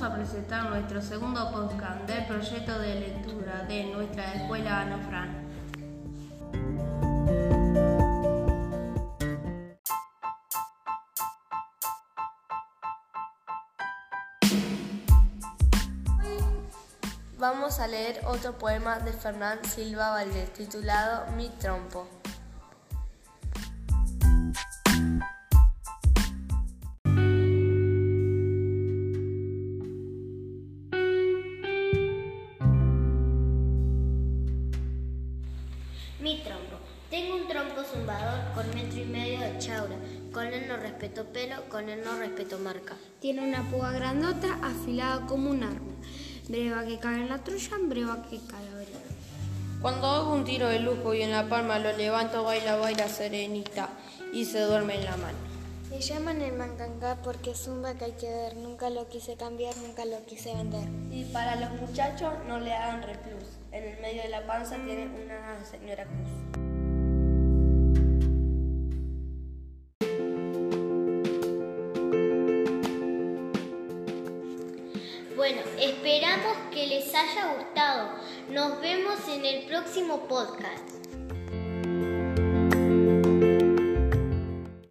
vamos a presentar nuestro segundo podcast del proyecto de lectura de nuestra escuela Ana Fran. Vamos a leer otro poema de Fernán Silva Valdés titulado Mi trompo. Mi trompo. Tengo un trompo zumbador con metro y medio de chaura. Con él no respeto pelo, con él no respeto marca. Tiene una púa grandota afilada como un arma. Breva que cae en la trulla, breva que cae a breva. Cuando hago un tiro de lujo y en la palma lo levanto, baila, baila serenita y se duerme en la mano. Me llaman el mangangá porque zumba que hay que ver. Nunca lo quise cambiar, nunca lo quise vender. Y para los muchachos no le hagan replus. En el medio de la panza tiene una señora cruz. Bueno, esperamos que les haya gustado. Nos vemos en el próximo podcast.